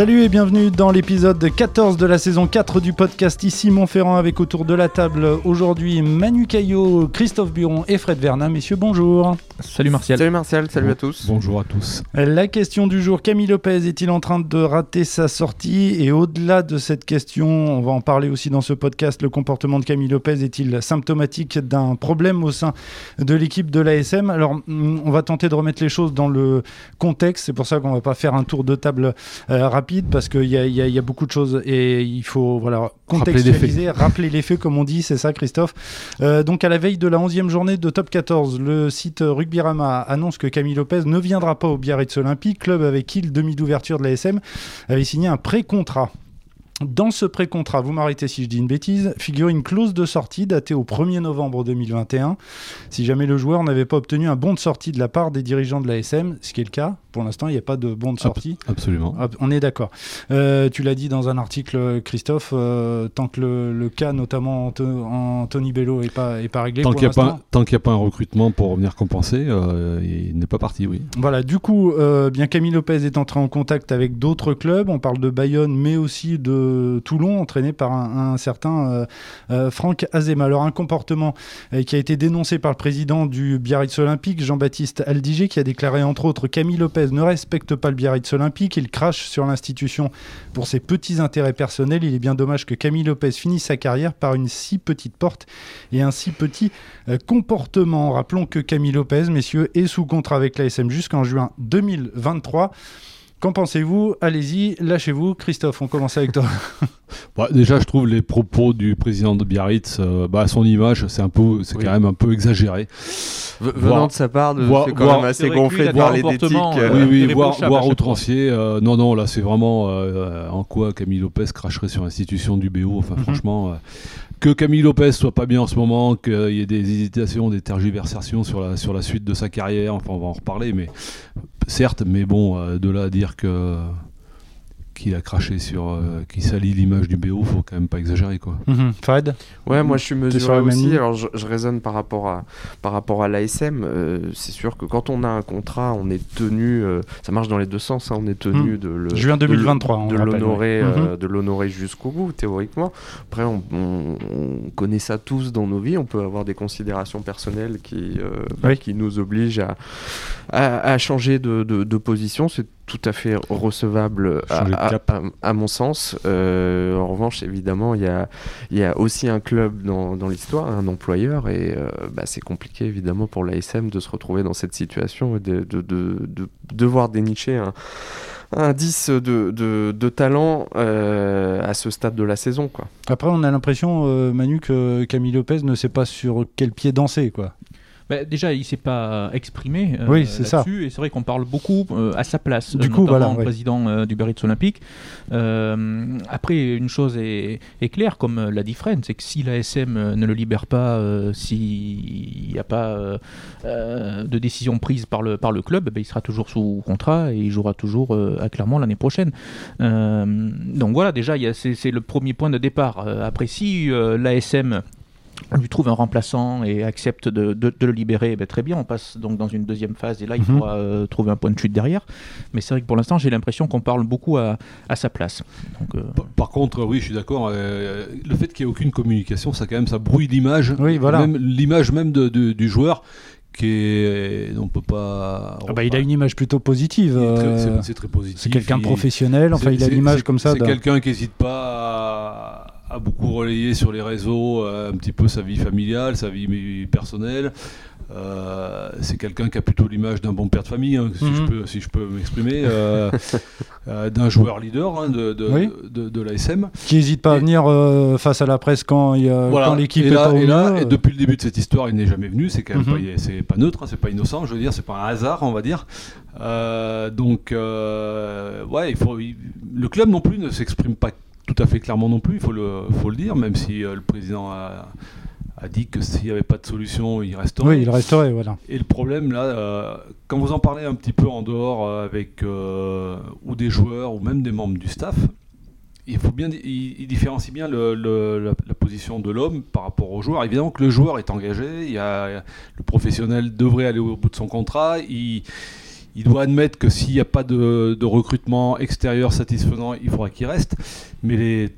Salut et bienvenue dans l'épisode 14 de la saison 4 du podcast Ici Montferrand avec autour de la table aujourd'hui Manu Caillot, Christophe Buron et Fred Vernin. Messieurs, bonjour. Salut Martial. Salut Martial, salut à tous. Bonjour à tous. La question du jour, Camille Lopez est-il en train de rater sa sortie? Et au-delà de cette question, on va en parler aussi dans ce podcast, le comportement de Camille Lopez est-il symptomatique d'un problème au sein de l'équipe de l'ASM Alors, mm, on va tenter de remettre les choses dans le contexte, c'est pour ça qu'on va pas faire un tour de table euh, rapide, parce qu'il y y a- il y a beaucoup de choses et il faut voilà, contextualiser, rappeler les faits, comme on dit, c'est ça Christophe Euh, Donc à la veille de la 11e journée de Top 14, le site Rugbyrama annonce que Camille Lopez ne viendra pas au Biarritz Olympique, club avec qui le demi d'ouverture de la SM avait signé un pré-contrat. Dans ce pré-contrat, vous m'arrêtez si je dis une bêtise, figure une clause de sortie datée au 1er novembre 2021. Si jamais le joueur n'avait pas obtenu un bon de sortie de la part des dirigeants de la SM, ce qui est le cas, pour l'instant il n'y a pas de bon de sortie. Absolument. On est d'accord. Euh, tu l'as dit dans un article, Christophe, euh, tant que le, le cas, notamment Anto- Anthony Bello, n'est pas, est pas réglé. Tant qu'il n'y a, pas- a un recrutement pour venir compenser, euh, il n'est pas parti, oui. Voilà, du coup, bien Camille Lopez est entré en contact avec d'autres clubs. On parle de Bayonne, mais aussi de Toulon, entraîné par un, certain euh, euh, Franck Azema. Alors, un comportement euh, qui a été dénoncé par le président du Biarritz Olympique, Jean-Baptiste Aldiger, qui a déclaré entre autres Camille Lopez ne respecte pas le Biarritz Olympique, il crache sur l'institution pour ses petits intérêts personnels. Il est bien dommage que Camille Lopez finisse sa carrière par une si petite porte et un si petit euh, comportement. Rappelons que Camille Lopez, messieurs, est sous contrat avec l'ASM jusqu'en juin 2023. Qu'en pensez-vous? Allez-y, lâchez-vous. Christophe, on commence avec toi. Bah, déjà, je trouve les propos du président de Biarritz, euh, bah, à son image, c'est un peu, c'est Oui. quand même un peu exagéré. V- Voir- venant de sa part, de- voir- c'est quand voir- même assez gonflé de parler d'éthique. comportements, euh, oui, oui, voir, voir outrancier. euh, non, non, là, c'est vraiment euh, en quoi Camille Lopez cracherait sur l'institution du BO. Enfin, Mhm. franchement, euh, que Camille Lopez soit pas bien en ce moment, qu'il y ait des hésitations, des tergiversations sur la, suite de sa carrière. Enfin, on va en reparler, mais certes, mais bon, euh, de là à dire que qu'il a craché sur, euh, qu'il salit l'image du BO, faut quand même pas exagérer, quoi. Fred Ouais, moi je suis sur mesuré aussi. Alors je, je raisonne par rapport à par rapport à l'ASM. euh, c'est sûr que quand on a un contrat, on est tenu. euh, ça marche dans les deux sens. hein, on est tenu de le Juin de le- 2023, on de l'honorer, ouais. euh, de l'honorer jusqu'au bout théoriquement. Après, on, on- on connaît ça tous dans nos vies. On peut avoir des considérations personnelles qui Oui. qui nous obligent à à, à changer de, de- de position. C'est tout à fait recevable à, mon sens. Euh, en revanche, évidemment, il y a, il y a aussi un club dans, dans l'histoire, un employeur, et euh, bah, c'est compliqué évidemment pour l'ASM de se retrouver dans cette situation et de, de- de- de devoir dénicher un, 10 de, de- de talent euh, à ce stade de la saison. Quoi. Après, on a l'impression, euh, Manu, que Camille Lopez ne sait pas sur quel pied danser. quoi. Bah, déjà, il s'est pas exprimé euh, Oui, c'est ça. et c'est vrai qu'on parle beaucoup euh, à sa place, Du euh, coup, voilà, ouais. président euh, du Biarritz Olympique. Euh, après, une chose est, est claire, comme l'a dit Fred, c'est que si la SM euh, ne le libère pas, s'il n'y a pas de décision prise par le, par le club, ben, il sera toujours sous contrat et il jouera toujours à Clermont l'année prochaine. Donc voilà, déjà, c'est le premier point de départ. Après, si l'ASM lui trouve un remplaçant et accepte de, de- de le libérer, ben, très bien, on passe donc dans une deuxième phase et là il faudra euh, trouver un point de chute derrière. Mais c'est vrai que pour l'instant j'ai l'impression qu'on parle beaucoup à, à sa place. Donc, euh, Par- Par contre, oui, je suis d'accord. euh, le fait qu'il n'y ait aucune communication, ça quand même, ça brouille l'image. Oui, voilà. Même l'image même de- de- du joueur, qui est, on peut pas. Ah bah, il a une image plutôt positive. très- c'est- C'est très positif. c'est quelqu'un de professionnel. Enfin, c'est- il a l'image comme ça. C'est quelqu'un qui n'hésite pas à, à beaucoup relayer sur les réseaux euh, un petit peu sa vie familiale, sa vie personnelle. Euh, c'est quelqu'un qui a plutôt l'image d'un bon père de famille, hein, si, Mhm. je peux, si je peux m'exprimer, euh, euh, d'un joueur leader hein, de, de, Oui. de, de l'ASM. Qui n'hésite pas à venir face à la presse quand, il y a- Voilà. quand l'équipe et est là, pas et, là, et depuis le début de cette histoire, il n'est jamais venu. C'est quand même Mhm. pas, c'est pas neutre, hein, c'est pas innocent. Je veux dire, c'est pas un hasard, on va dire. Donc, ouais, il faut. il- le club non plus ne s'exprime pas tout à fait clairement non plus. Il faut le, faut le dire, même si euh, le président a, a dit que s'il n'y avait pas de solution, il resterait. Oui, il resterait, voilà. Et le problème là, euh, quand vous en parlez un petit peu en dehors euh, avec ou des joueurs ou même des membres du staff, il faut bien, il, différencie bien le, la, la, position de l'homme par rapport au joueur. Évidemment que le joueur est engagé, il y a, le professionnel devrait aller au bout de son contrat. Il, il doit admettre que s'il n'y a pas de, recrutement extérieur satisfaisant, il faudra qu'il reste. Mais les,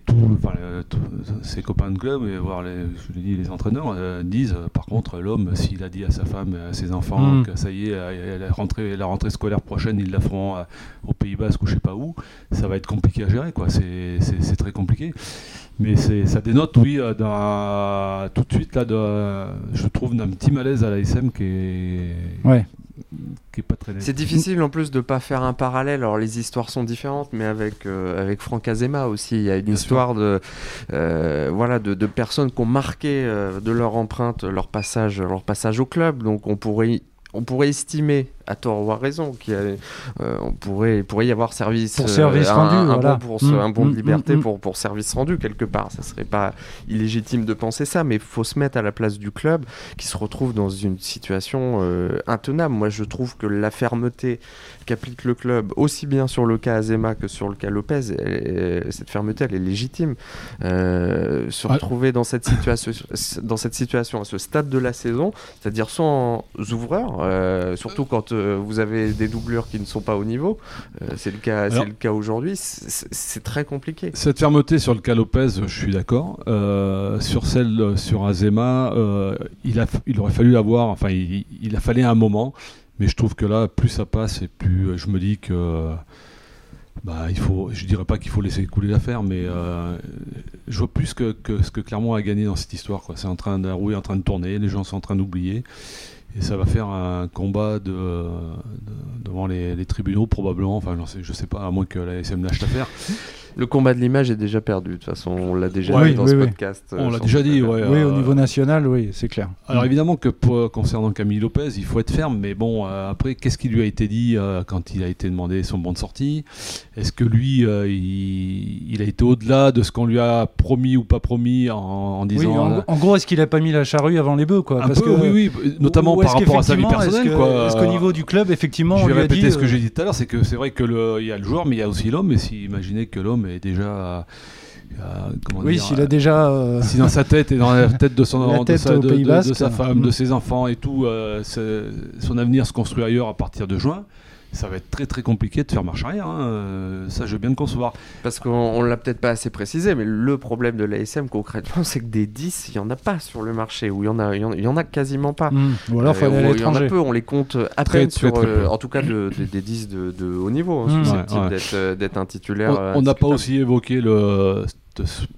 ses copains de club, et voir les, je dis, les entraîneurs, euh, disent par contre, l'homme, s'il a dit à sa femme, à ses enfants, mm. que ça y est, la rentrée, la rentrée scolaire prochaine, ils la feront euh, au Pays Basque ou je sais pas où, ça va être compliqué à gérer. quoi. C'est très compliqué. Mais ça dénote, oui, euh, tout de suite, là, de, je trouve, d'un petit malaise à l'ASM qui est. Ouais pas très C'est difficile en plus de pas faire un parallèle. Alors les histoires sont différentes, mais avec euh, avec Franck Azema aussi, il y a une histoire de euh, voilà de, de, personnes qui ont marqué euh, de leur empreinte leur passage leur passage au club. Donc on pourrait on pourrait estimer à tort ou à raison, qui euh, on pourrait, pourrait y avoir service, pour service euh, rendu, un, voilà. bon, pour, un bon de mm, mm, liberté mm, pour, pour service rendu quelque part. Ça serait pas illégitime de penser ça, mais il faut se mettre à la place du club qui se retrouve dans une situation euh, intenable. Moi, je trouve que la fermeté qu'applique le club, aussi bien sur le cas Azema que sur le cas Lopez, cette fermeté, elle est légitime. se retrouver dans cette situation, dans cette situation à ce stade de la saison, c'est-à-dire sans ouvreurs, surtout quand euh, vous avez des doublures qui ne sont pas au niveau, euh, c'est le cas, c'est le cas aujourd'hui, c'est très compliqué. Cette fermeté sur le cas Lopez, je suis d'accord. Euh, sur celle sur Azema, il, a, il aurait fallu avoir, enfin, il, a fallu un moment, mais je trouve que là, plus ça passe et plus je me dis que. Bah, il faut, je dirais pas qu'il faut laisser couler l'affaire, mais je vois plus que, ce que Clermont a gagné dans cette histoire. C'est en train de, en train de tourner, les gens sont en train d'oublier. Et ça va faire un combat de, devant les, tribunaux, probablement. Enfin, je sais, sais pas, à moins que la SM lâche l'affaire. Le combat de l'image est déjà perdu, de toute façon, on l'a déjà dit dans ce podcast. On l'a déjà dit, ouais. Oui, au niveau national, oui, c'est clair. Alors évidemment que concernant Camille Lopez, il faut être ferme, mais bon, euh, après, qu'est-ce qui lui a été dit euh, quand il a été demandé son bon de sortie? Est-ce que lui, euh, il, a été au-delà de ce qu'on lui a promis ou pas promis en, disant... Oui, en, gros, est-ce qu'il a pas mis la charrue avant les bœufs, quoi? Un peu, oui, oui, notamment par rapport à sa vie personnelle, Est-ce qu'au niveau du club, effectivement, Je vais répéter ce que j'ai dit tout à l'heure, c'est que c'est vrai que il y a le joueur, mais il y a aussi l'homme, et si imaginez que l'homme est déjà oui, s'il a déjà. Euh, si dans sa tête et dans la tête de, son, de, sa, de, sa, femme, de mm. ses enfants et tout, euh, son avenir se construit ailleurs à partir de juin, ça va être très très compliqué de faire marche arrière. Hein. Euh, ça, je veux bien le concevoir. Parce qu'on l'a peut-être pas assez précisé, mais le problème de l'ASM concrètement, c'est que des 10, il y en a pas sur le marché, ou il y en a, il y en, a quasiment pas. Mm. Ou alors, il y en a peu, on les compte à peine sur, en tout cas des 10 de, haut niveau, hein, mm. susceptibles d'être un titulaire. On n'a pas aussi évoqué le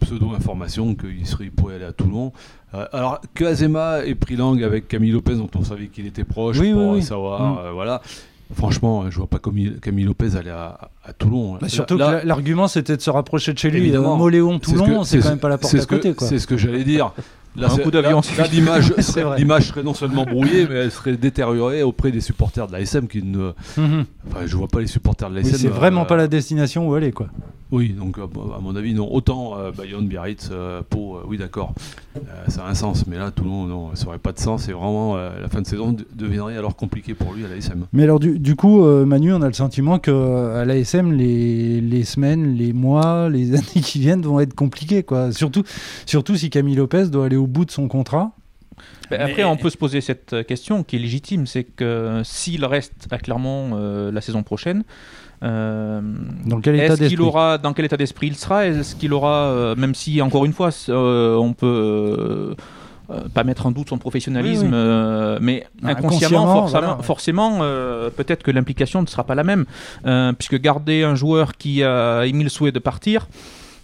pseudo-information qu'il serait, pourrait aller à Toulon. Euh, alors que Azema ait pris langue avec Camille Lopez, dont on savait qu'il était proche, pour savoir, mm. euh, voilà. Franchement, je vois pas Camille Lopez aller à, Toulon. Bah, surtout que l'argument c'était de se rapprocher de chez lui. Moléon, Toulon, c'est quand même pas la porte à côté. C'est ce que j'allais dire. Là, un coup d'avion. L'image serait non seulement brouillée, mais elle serait détériorée auprès des supporters de l'ASM qui ne. Mhm. Enfin, je vois pas les supporters de l'ASM. c'est vraiment euh, pas la destination où aller, quoi. Oui, donc euh, à mon avis, non. Autant euh, Bayonne, Biarritz, euh, Pau, oui, d'accord, ça a un sens. Mais là, Toulon, non, ça n'aurait pas de sens. Et vraiment, la fin de saison deviendrait alors compliquée pour lui à l'ASM. Mais alors, du, coup, Manu, on a le sentiment qu'à l'ASM, les, les semaines, les mois, les années qui viennent vont être compliquées. Quoi. Surtout, surtout si Camille Lopez doit aller au bout de son contrat. Après, on peut se poser cette question qui est légitime, c'est que s'il reste à Clermont la saison prochaine, euh, dans quel état d'esprit aura Dans quel état d'esprit il sera? Est-ce qu'il aura, euh, même si encore une fois, euh, on peut pas mettre en doute son professionnalisme, mais inconsciemment, forcément, peut-être que l'implication ne sera pas la même, puisque garder un joueur qui a émis le souhait de partir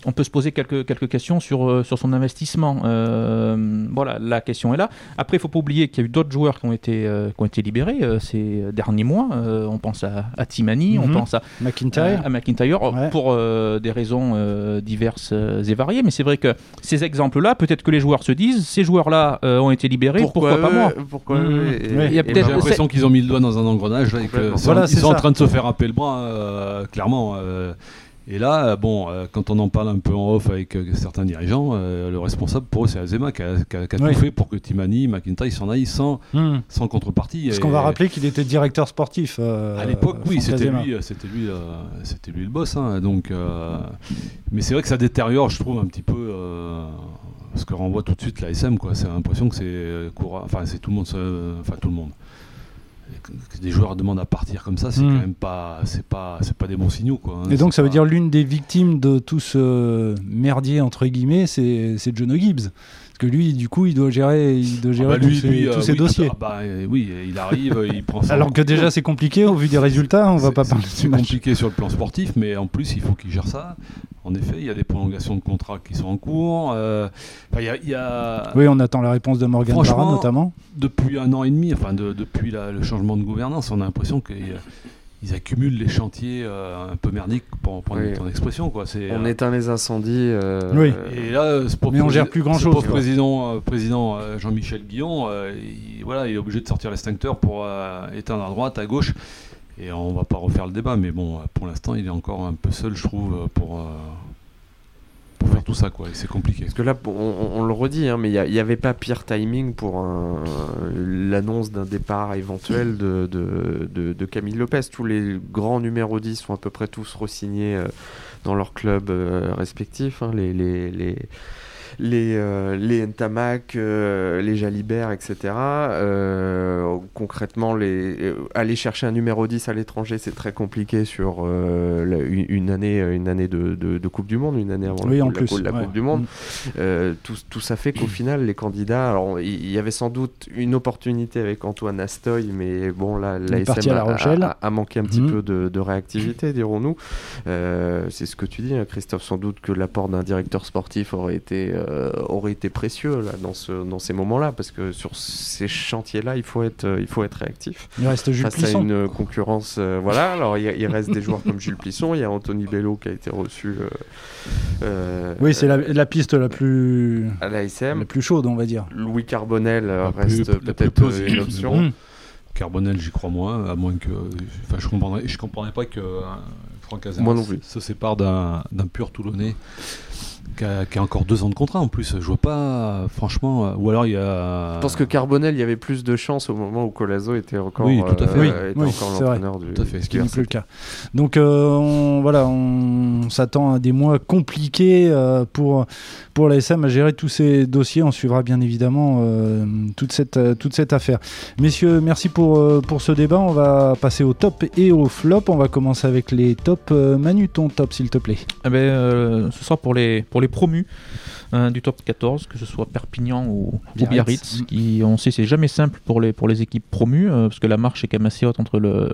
on peut se poser quelques, quelques questions sur, euh, sur son investissement. Euh, voilà, la question est là. Après, il ne faut pas oublier qu'il y a eu d'autres joueurs qui ont été, euh, qui ont été libérés ces derniers mois. on pense à, à Timani, on mhm. pense à McIntyre, à, McIntyre pour des raisons diverses et variées. Mais c'est vrai que ces exemples-là, peut-être que les joueurs se disent ces joueurs-là ont été libérés, pourquoi, pas moi pourquoi mhm. J'ai l'impression qu'ils ont mis le doigt dans un engrenage. Là, et que ils sont en train de se faire appeler le bras, clairement. Et là, bon, euh, quand on en parle un peu en off avec euh, certains dirigeants, euh, le responsable pour eux, c'est Azema qui a, qui a- qui a Oui. tout fait pour que Timani, McIntyre s'en aillent sans, Hmm. sans contrepartie. Parce qu'on va rappeler qu'il était directeur sportif. euh, à l'époque, oui, c'était lui, euh, c'était lui, euh, c'était lui le boss. hein, donc, euh, mais c'est vrai que ça détériore, je trouve, un petit peu euh, ce que renvoie tout de suite la SM. Quoi, c'est l'impression que c'est euh, courant- enfin, c'est tout le monde, enfin tout le monde. Que- des joueurs demandent à partir comme ça, c'est Mm. quand même pas, c'est pas, c'est pas des bons signaux, quoi. hein, Et donc ça veut dire l'une des victimes de tout ce merdier entre guillemets, c'est c'est Jono Gibbs. Que lui, du coup, il doit gérer, il doit Ah gérer bah, tous lui, ses, lui, tous euh, ses oui, dossiers. ah bah, euh, oui, il arrive, il prend ça. Alors que déjà c'est compliqué au vu des résultats, on va pas parler C'est compliqué sur le plan sportif, mais en plus, il faut qu'il gère ça. En effet, il y a des prolongations de contrats qui sont en cours. euh, y a- il y a, Oui, on attend la réponse de Morgan Franchement, notamment. depuis un an et demi, enfin de- depuis la- le changement de gouvernance, on a l'impression qu'ils accumulent les chantiers euh, un peu merdiques, pour prendre Oui. ton expression. Quoi. C'est, On euh, éteint les incendies. euh, Oui. et là, pauvre Mais on gère plus grand-chose, ce pauvre quoi. président, euh, président euh, Jean-Michel Guillon, euh, il, voilà, il est obligé de sortir l'extincteur pour euh, éteindre à droite, à gauche. Et on va pas refaire le débat, mais bon, pour l'instant, il est encore un peu seul, je trouve, euh, pour, tout ça. Quoi. C'est compliqué. Parce que là, on, le redit, hein, mais il n'y avait pas pire timing pour l'annonce d'un départ éventuel de, de, de- Camille Lopez. Tous les grands numéros 10 sont à peu près tous re-signés euh, dans leurs clubs euh, respectifs. hein, les, les, euh, les Ntamak, euh, les Jalibert, etc. Euh, concrètement, les, euh, aller chercher un numéro 10 à l'étranger, c'est très compliqué sur euh, la- une, année, une année de, de- de Coupe du Monde, une année avant Oui, la, en la- plus, la ouais. Coupe du Monde. Mm. Tout, tout ça fait qu'au final, les candidats, alors il il y, avait sans doute une opportunité avec Antoine Astoy, mais bon, là, l'ASM a, a- a manqué un petit Mhm. peu de, de réactivité, dirons-nous. Euh, c'est ce que tu dis, hein, Christophe, sans doute que l'apport d'un directeur sportif aurait été, euh, aurait été précieux là, dans, ce, dans ces moments-là, parce que sur ces chantiers-là, il faut être, euh, il faut être réactif Il reste Jules face à une concurrence. euh, voilà, alors il, reste des joueurs comme Jules Plisson, il y a Anthony Bello qui a été reçu euh, euh, Oui, c'est la, la piste la plus, à l'ASM. la plus chaude, on va dire. Louis Carbonel euh, La reste la peut-être euh, une option. Mm. Carbonel, j'y crois moins, à moins que. Enfin, je comprendrais, je comprenais pas que euh, Franck Azema Moi non plus. se sépare d'un d'un pur Toulonnais qui a, qui a encore deux ans de contrat en plus. Je vois pas, franchement. Ou alors il y a. Je pense que Carbonel, il y avait plus de chance au moment où Colazo était encore, Oui, tout à fait. euh, Oui, vrai. du. Tout à fait. Ce qui n'est plus le cas. Donc euh, on, voilà, on s'attend à des mois compliqués euh, pour, pour l'ASM à gérer tous ces dossiers. On suivra bien évidemment euh, toute, cette, toute cette affaire. Messieurs, merci pour, pour ce débat. On va passer au top et au flop. On va commencer avec les tops. Manu, ton top s'il te plaît. Eh ben, euh, ce sera pour les, pour les promus hein, du top 14, que ce soit Perpignan ou, ou Biarritz. Qui on sait c'est jamais simple pour les, pour les équipes promues, euh, parce que la marche est quand même assez haute entre le,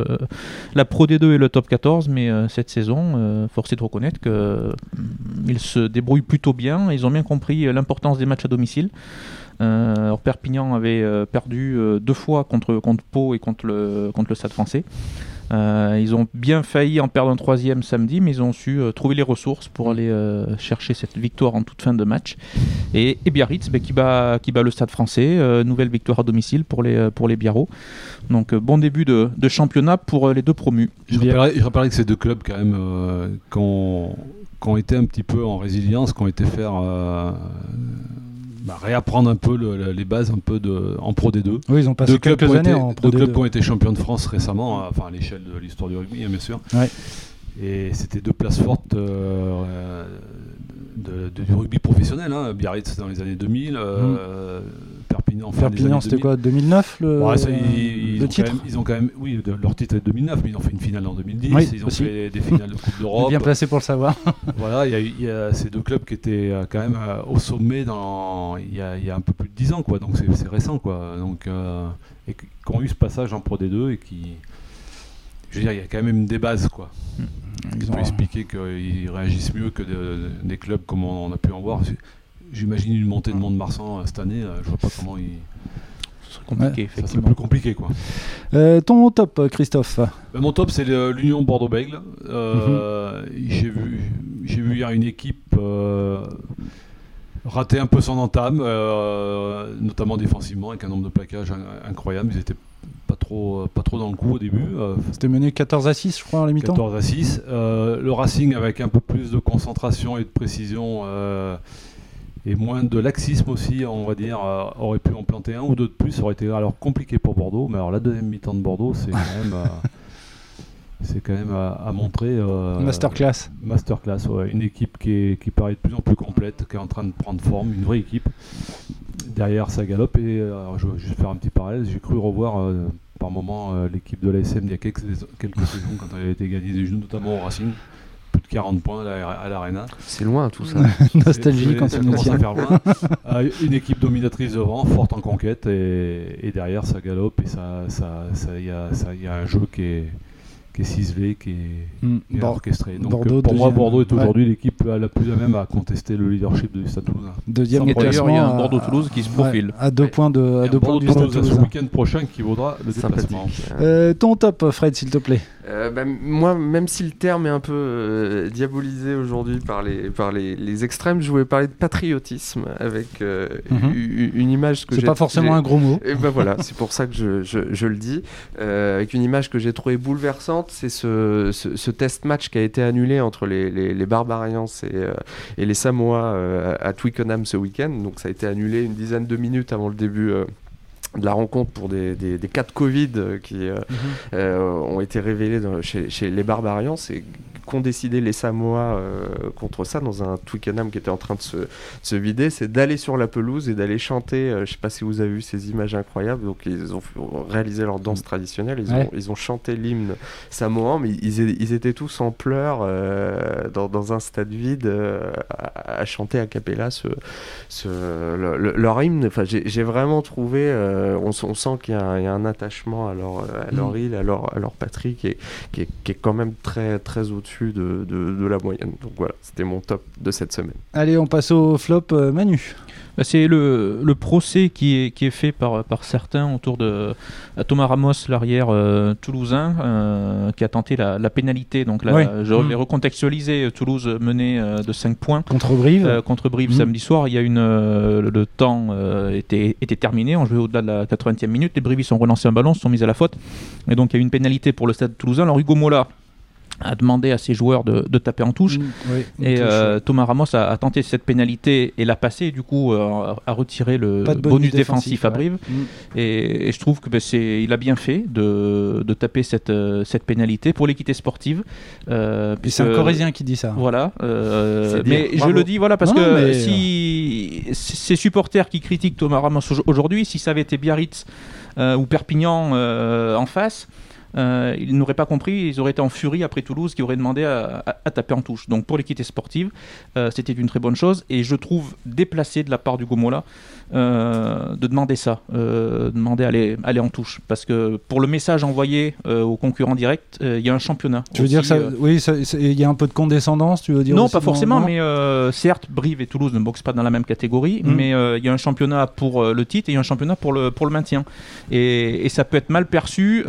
la Pro D2 et le top 14, mais euh, cette saison, euh, force est de reconnaître qu'ils se débrouillent plutôt bien, ils ont bien compris l'importance des matchs à domicile. Alors Perpignan avait perdu deux fois contre, contre Pau et contre le, contre le Stade français. Euh, ils ont bien failli en perdre un troisième samedi, mais ils ont su euh, trouver les ressources pour aller euh, chercher cette victoire en toute fin de match. Et, Biarritz, ben, qui, bat, le Stade français, nouvelle victoire à domicile pour les, pour Biarros. Donc bon début de, championnat pour les deux promus. Je rappellerai, que ces deux clubs, quand même, qui, ont, été un petit peu en résilience, qui ont été faire bah, réapprendre un peu le- le- les bases un peu de, en Pro D2. Oui, ils ont passé Deux clubs, quelques années été, en Pro deux clubs D2. qui ont été champions de France récemment, euh, enfin à l'échelle de l'histoire du rugby, hein, bien sûr. Ouais. Et c'était deux places fortes euh, euh, de- de- du rugby professionnel. Hein. Biarritz dans les années 2000, euh, Perpignan, fin des Mmh. Perpignan, c'était 2000. quoi 2009 le, Ouais, ça, ils, ils le ont titre même, ils ont quand même, oui, de- leur titre est de 2009, mais ils ont fait une finale en 2010. Oui, ils ont aussi. fait des finales de Coupe d'Europe. bien placé pour le savoir. Voilà, il y, a y ces deux clubs qui étaient euh, quand même euh, au sommet dans, il, y a, il y a un peu plus de 10 ans, quoi. Donc c'est récent, quoi. Donc, euh, et qui ont eu ce passage en Pro D2 et qui, je veux dire, il y a quand même des bases, quoi. Ils Qui ont- peut expliquer qu'ils réagissent mieux que de- des clubs comme on a pu en voir. J'imagine une montée de Mont-de-Marsan euh, cette année. euh, Je vois pas comment serait compliqué, Ouais, Ça effectivement. plus compliqué, quoi. Euh, ton top, Christophe? Ben, mon top, c'est l'Union Bordeaux-Bègles. Euh, Mhm. J'ai vu, hier une équipe euh, rater un peu son entame, notamment défensivement, avec un nombre de plaquages in- incroyable. Ils étaient pas trop, pas trop dans le coup au début. C'était mené 14 à 6, je crois, en la mi-temps. 14 à 6. le Racing, avec un peu plus de concentration et de précision et moins de laxisme aussi, on va dire, aurait pu en planter un ou deux de plus. Ça aurait été alors compliqué pour Bordeaux. Mais alors la deuxième mi-temps de Bordeaux, c'est quand même c'est quand même à, montrer. Euh, masterclass. Masterclass, ouais. Une équipe qui, qui paraît de plus en plus complète, qui est en train de prendre forme, une vraie équipe. Derrière, ça galope. Et je vais juste faire un petit parallèle. J'ai cru revoir euh, par moment euh, l'équipe de l'ASM il y a quelques, quelques saisons quand elle a été gagnée des genoux, notamment au Racing. De 40 points à l'Arena. C'est loin tout ça. Nostalgie quand ça commence à faire loin. une équipe dominatrice devant, forte en conquête. Et, derrière, ça galope. Et il ça, ça, ça, y, a, y a un jeu qui est qui est ciselé, qui est, mm. orchestré. Donc Bordeaux, pour moi, Bordeaux est aujourd'hui l'équipe la plus à même à contester le leadership du Stade Toulousain. Deuxième classement, il y a un Bordeaux-Toulouse qui se profile. à deux points de, à deux points du Stade Toulousain. ce week-end prochain qui vaudra le déplacement. Euh, ton top, Fred, s'il te plaît. Euh, bah, moi, même si le terme est un peu euh, diabolisé aujourd'hui par, les, par les, les, extrêmes, je voulais parler de patriotisme avec mhm. une, image que j'ai. C'est pas forcément un gros mot. Et ben voilà, c'est pour ça que je, je, je le dis. avec une image que j'ai trouvée bouleversante, c'est ce, ce, test match qui a été annulé entre les, les, les Barbarians et, et les Samoa à Twickenham ce week-end. Donc ça a été annulé une dizaine de minutes avant le début de la rencontre pour des, des, cas de Covid qui mhm. ont été révélés chez, chez, les Barbarians. C'est qu'ont décidé les Samoa euh, contre ça dans un Twickenham qui était en train de se, se vider, c'est d'aller sur la pelouse et d'aller chanter. Euh, je sais pas si vous avez vu ces images incroyables. Donc ils ont réalisé leur danse traditionnelle. Ils, ont, ils ont chanté l'hymne samoan, mais ils, ils, étaient tous en pleurs euh, dans, dans, un stade vide à, chanter a cappella ce, ce, leur hymne. Enfin, j'ai vraiment trouvé. On, on, sent qu'il y, y, a un attachement à leur, à leur mm. île, à leur, à leur patrie qui est, qui est, qui est quand même très, très au-dessus de, de, la moyenne. Donc voilà, c'était mon top de cette semaine. Allez, on passe au flop euh, Manu. Bah, c'est le, le, procès qui est, qui est fait par, par certains autour de Thomas Ramos, l'arrière euh, toulousain, euh, qui a tenté la, la pénalité. Donc là, je vais mm. recontextualiser. Toulouse menait de 5 points contre Brive. contre Brive mm. samedi soir. Il y a une, le temps était, était terminé. On jouait au-delà de la 80e minute. Les Brivis ont relancé un ballon, se sont mis à la faute. Et donc il y a eu une pénalité pour le stade toulousain. Alors Hugo Mola a demandé à ses joueurs de, de taper en touche. Mm, et euh, Thomas Ramos a, tenté cette pénalité et l'a passé, du coup, euh, a retiré le bonus, défensif, à Brive. Mm. Et, je trouve que ben, c'est, il a bien fait de, de taper cette, euh, cette pénalité pour l'équité sportive. c'est un Corésien qui dit ça. Voilà. mais je le dis voilà, parce que si ces supporters qui critiquent Thomas Ramos aujourd'hui, si ça avait été Biarritz ou Perpignan en face, euh, ils n'auraient pas compris, ils auraient été en furie après Toulouse qui aurait demandé à, taper en touche. Donc pour l'équité sportive, euh, c'était une très bonne chose et je trouve déplacé de la part du Gomola euh, de demander ça, demander à aller, aller en touche. Parce que pour le message envoyé aux concurrents directs, il y a un championnat. Tu veux dire ça, oui, il y a un peu de condescendance, tu veux dire Non, pas forcément, mais certes, Brive et Toulouse ne boxent pas dans la même catégorie, hmm. mais il y a un championnat pour le titre et il y a un championnat pour le, pour le maintien. Et, ça peut être mal perçu,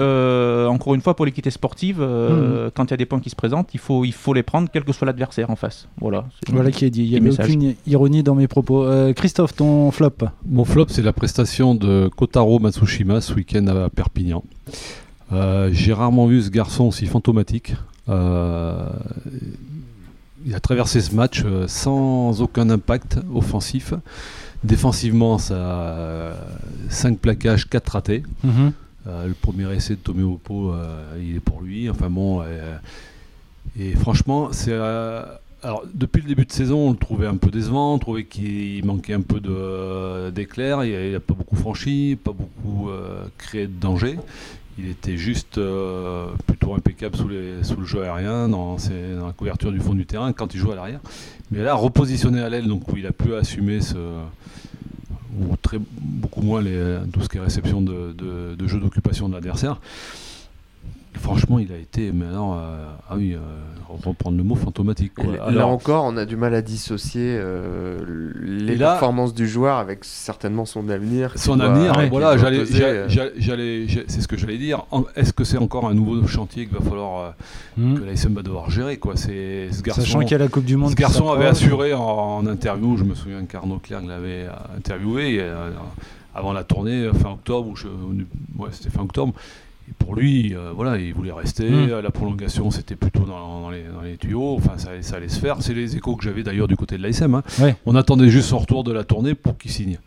encore une fois, pour l'équité sportive, hmm. quand il y a des points qui se présentent, il faut, il faut les prendre, quel que soit l'adversaire en face. Voilà. Voilà qui est dit. Il n'y a aucune ironie dans mes propos. Christophe, ton flop mon flop, c'est la prestation de Kotaro Matsushima ce week-end à Perpignan. Euh, j'ai rarement vu ce garçon aussi fantomatique. Euh, il a traversé ce match euh, sans aucun impact offensif. Défensivement, ça 5 plaquages, 4 ratés. Mhm. Le premier essai de Tomé Oppo, il est pour lui. Enfin bon, et franchement, c'est alors, depuis le début de saison, on le trouvait un peu décevant, on trouvait qu'il manquait un peu d'éclair, il n'a pas beaucoup franchi, pas beaucoup euh, créé de danger. Il était juste euh, plutôt impeccable sous, le jeu aérien, dans, dans, la couverture du fond du terrain, quand il jouait à l'arrière. Mais là, repositionné à l'aile, donc où il a pu assumer ce, ou très, beaucoup moins les, tout ce qui est réception de, de, de jeu d'occupation de l'adversaire. Franchement, il a été maintenant, euh, ah oui, euh, reprendre le mot fantomatique. là encore, on a du mal à dissocier euh, les performances du joueur avec certainement son avenir. Son avenir, voilà, j'allais, c'est ce que j'allais dire. Est-ce que c'est encore un nouveau chantier qu'il va falloir hmm. que l'ASM va devoir gérer quoi? C'est ce garçon. Sachant qu'il y a la Coupe du Monde. Ce garçon avait assuré en, interview, je me souviens qu'Arnaud Clerc l'avait interviewé avant la tournée fin octobre, ou ouais, c'était fin octobre Et pour lui, euh, voilà, il voulait rester. Mm. La prolongation, c'était plutôt dans, dans les, dans les tuyaux. Enfin, ça, allait- ça allait se faire. C'est les échos que j'avais d'ailleurs du côté de l'ASM. hein. Ouais. On attendait juste son retour de la tournée pour qu'il signe.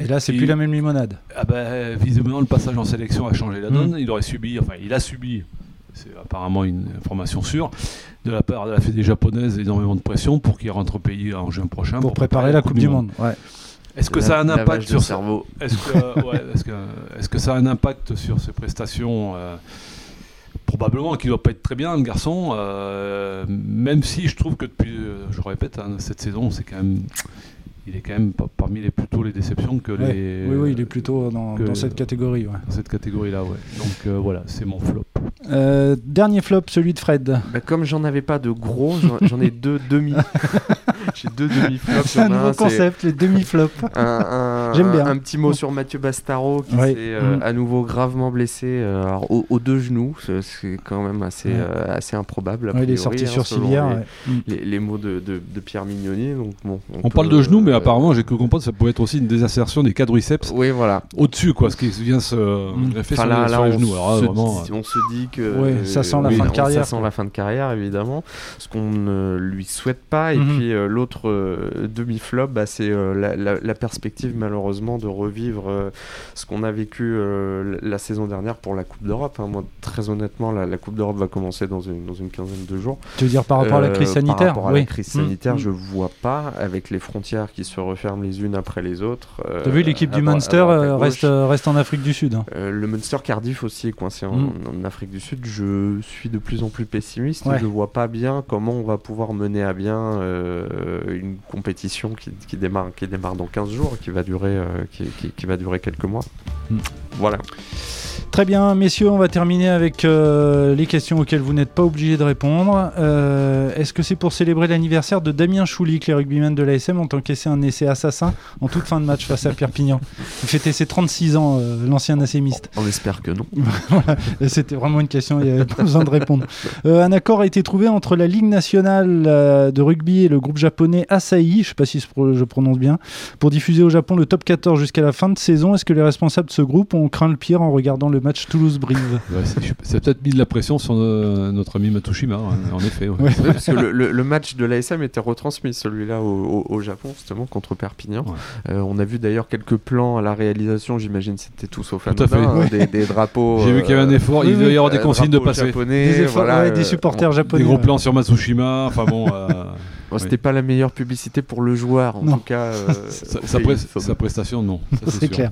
Et là, c'est plus la même limonade. Ah ben, visiblement, le passage en sélection a changé la donne. Mm. Il aurait subi, enfin, il a subi, c'est apparemment une information sûre, de la part de la Fédé japonaise énormément de pression pour qu'il rentre au pays en juin prochain. Pour préparer la Coupe du Monde. Ouais. Est-ce que La- ça a un impact sur cerveau. Est-ce que, ouais, est-ce que, est-ce que ça a un impact sur ses prestations euh, Probablement qu'il ne doit pas être très bien, le garçon. euh, même si je trouve que depuis, euh, je répète, hein, cette saison, c'est quand même, il est quand même parmi les plutôt les déceptions que Ouais. les. Oui, oui, il est plutôt dans, que- dans cette catégorie. ouais. dans cette catégorie-là, ouais. Donc euh, voilà, c'est mon flop. Euh, dernier flop, celui de Fred. Bah, comme j'en avais pas de gros, j'en- j'en ai deux demi. J'ai deux demi-flops. C'est un nouveau concept, les demi-flops. J'aime bien. un petit mot sur Mathieu Bastaro qui Ouais. s'est euh, Mm. à nouveau gravement blessé euh, alors, aux, aux deux genoux. C'est- quand même assez, Ouais. euh, assez improbable. a Ouais, il est priori, sorti hein, sur civière. les- ouais. Mm. Les, les mots de, de- de Pierre Mignoni. Donc, bon, On, peut, parle de genoux, mais apparemment, j'ai cru comprendre que ça pouvait être aussi une désinsertion des quadriceps Oui, voilà. au-dessus, quoi, ce qui vient se Mm. greffer Enfin, sur, là, les, là, sur les on genoux. Alors là, se vraiment, dit- on se dit que Ouais, ça sent la fin de carrière, Ça sent la fin de carrière, évidemment. Ce qu'on ne lui souhaite pas. Et Mhm. puis euh, l'autre euh, demi-flop, bah, c'est euh, la, la- la perspective, malheureusement, de revivre euh, ce qu'on a vécu la saison dernière pour la Coupe d'Europe. hein. Moi, très honnêtement, la, la Coupe d'Europe va commencer dans une, dans une quinzaine de jours. Tu veux dire par rapport à la crise sanitaire Par rapport à Oui. la crise Mm, sanitaire, mm. je vois pas, avec les frontières qui se referment les unes après les autres. euh, T'as vu, l'équipe du Munster reste, reste en Afrique du Sud. hein. Le Munster Cardiff aussi est coincé en, Mm. en Afrique du Sud. Je suis de plus en plus pessimiste. Ouais. Je ne vois pas bien comment on va pouvoir mener à bien euh, une compétition qui, qui démarre, qui démarre dans 15 jours, qui va durer, euh, qui, qui- qui va durer quelques mois. Mm. Voilà. Très bien, messieurs, on va terminer avec euh, les questions auxquelles vous n'êtes pas obligés de répondre. Euh, Est-ce que c'est pour célébrer l'anniversaire de Damien Choulic, les rugbymen de l'ASM, ont encaissé un essai assassin en toute fin de match face à Perpignan Il fêtait ses 36 ans, euh, l'ancien ASMiste. On espère que non. Voilà. C'était vraiment une question, il n'y avait pas besoin de répondre. Un accord a été trouvé entre la Ligue nationale de rugby et le groupe japonais Asahi, je ne sais pas si je prononce bien, pour diffuser au Japon le top 14 jusqu'à la fin de saison. Est-ce que les responsables de ce groupe ont craint le pire en regardant le match Toulouse-Brive ouais, c'est c'est peut-être mis de la pression sur euh, notre ami Matushima, hein, en effet. ouais. Ouais. Oui, parce que le, le- le match de l'ASM était retransmis, celui-là au, au- au Japon, justement, contre Perpignan. Ouais. Euh, on a vu d'ailleurs quelques plans à la réalisation, j'imagine c'était tout sauf Tout à fait. hein, Ouais. des, des drapeaux. J'ai vu qu'il y avait un euh, effort, il doit y avoir des consignes de passer. japonais, Des, efforts- voilà, ouais, des euh, supporters Des japonais. gros ouais. plans sur Matsushima, enfin bon. Bon, Oui. C'était pas la meilleure publicité pour le joueur, en Non. tout cas. euh, sa, prestation, non. C'est clair.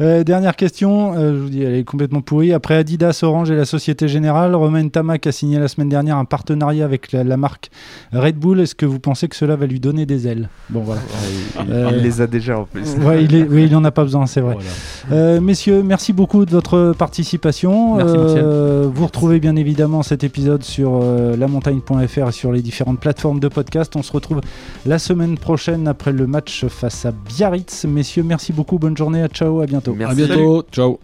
Euh, dernière question, euh, je vous dis, elle est complètement pourrie. Après Adidas, Orange et la Société Générale, Romain Tamac a signé la semaine dernière un partenariat avec la, la marque Red Bull. Est-ce que vous pensez que cela va lui donner des ailes? Bon, voilà. Ouais, il, Euh, il les a déjà en plus. Ouais, il est, oui, il n'en a pas besoin, c'est vrai. Voilà. Euh, messieurs, merci beaucoup de votre participation. Merci, Euh, vous retrouvez bien évidemment cet épisode sur euh, lamontagne.fr et sur les différentes plateformes de podcast. On se retrouve la semaine prochaine après le match face à Biarritz. Messieurs, merci beaucoup. Bonne journée. À ciao. À bientôt. Merci. À bientôt. Ciao.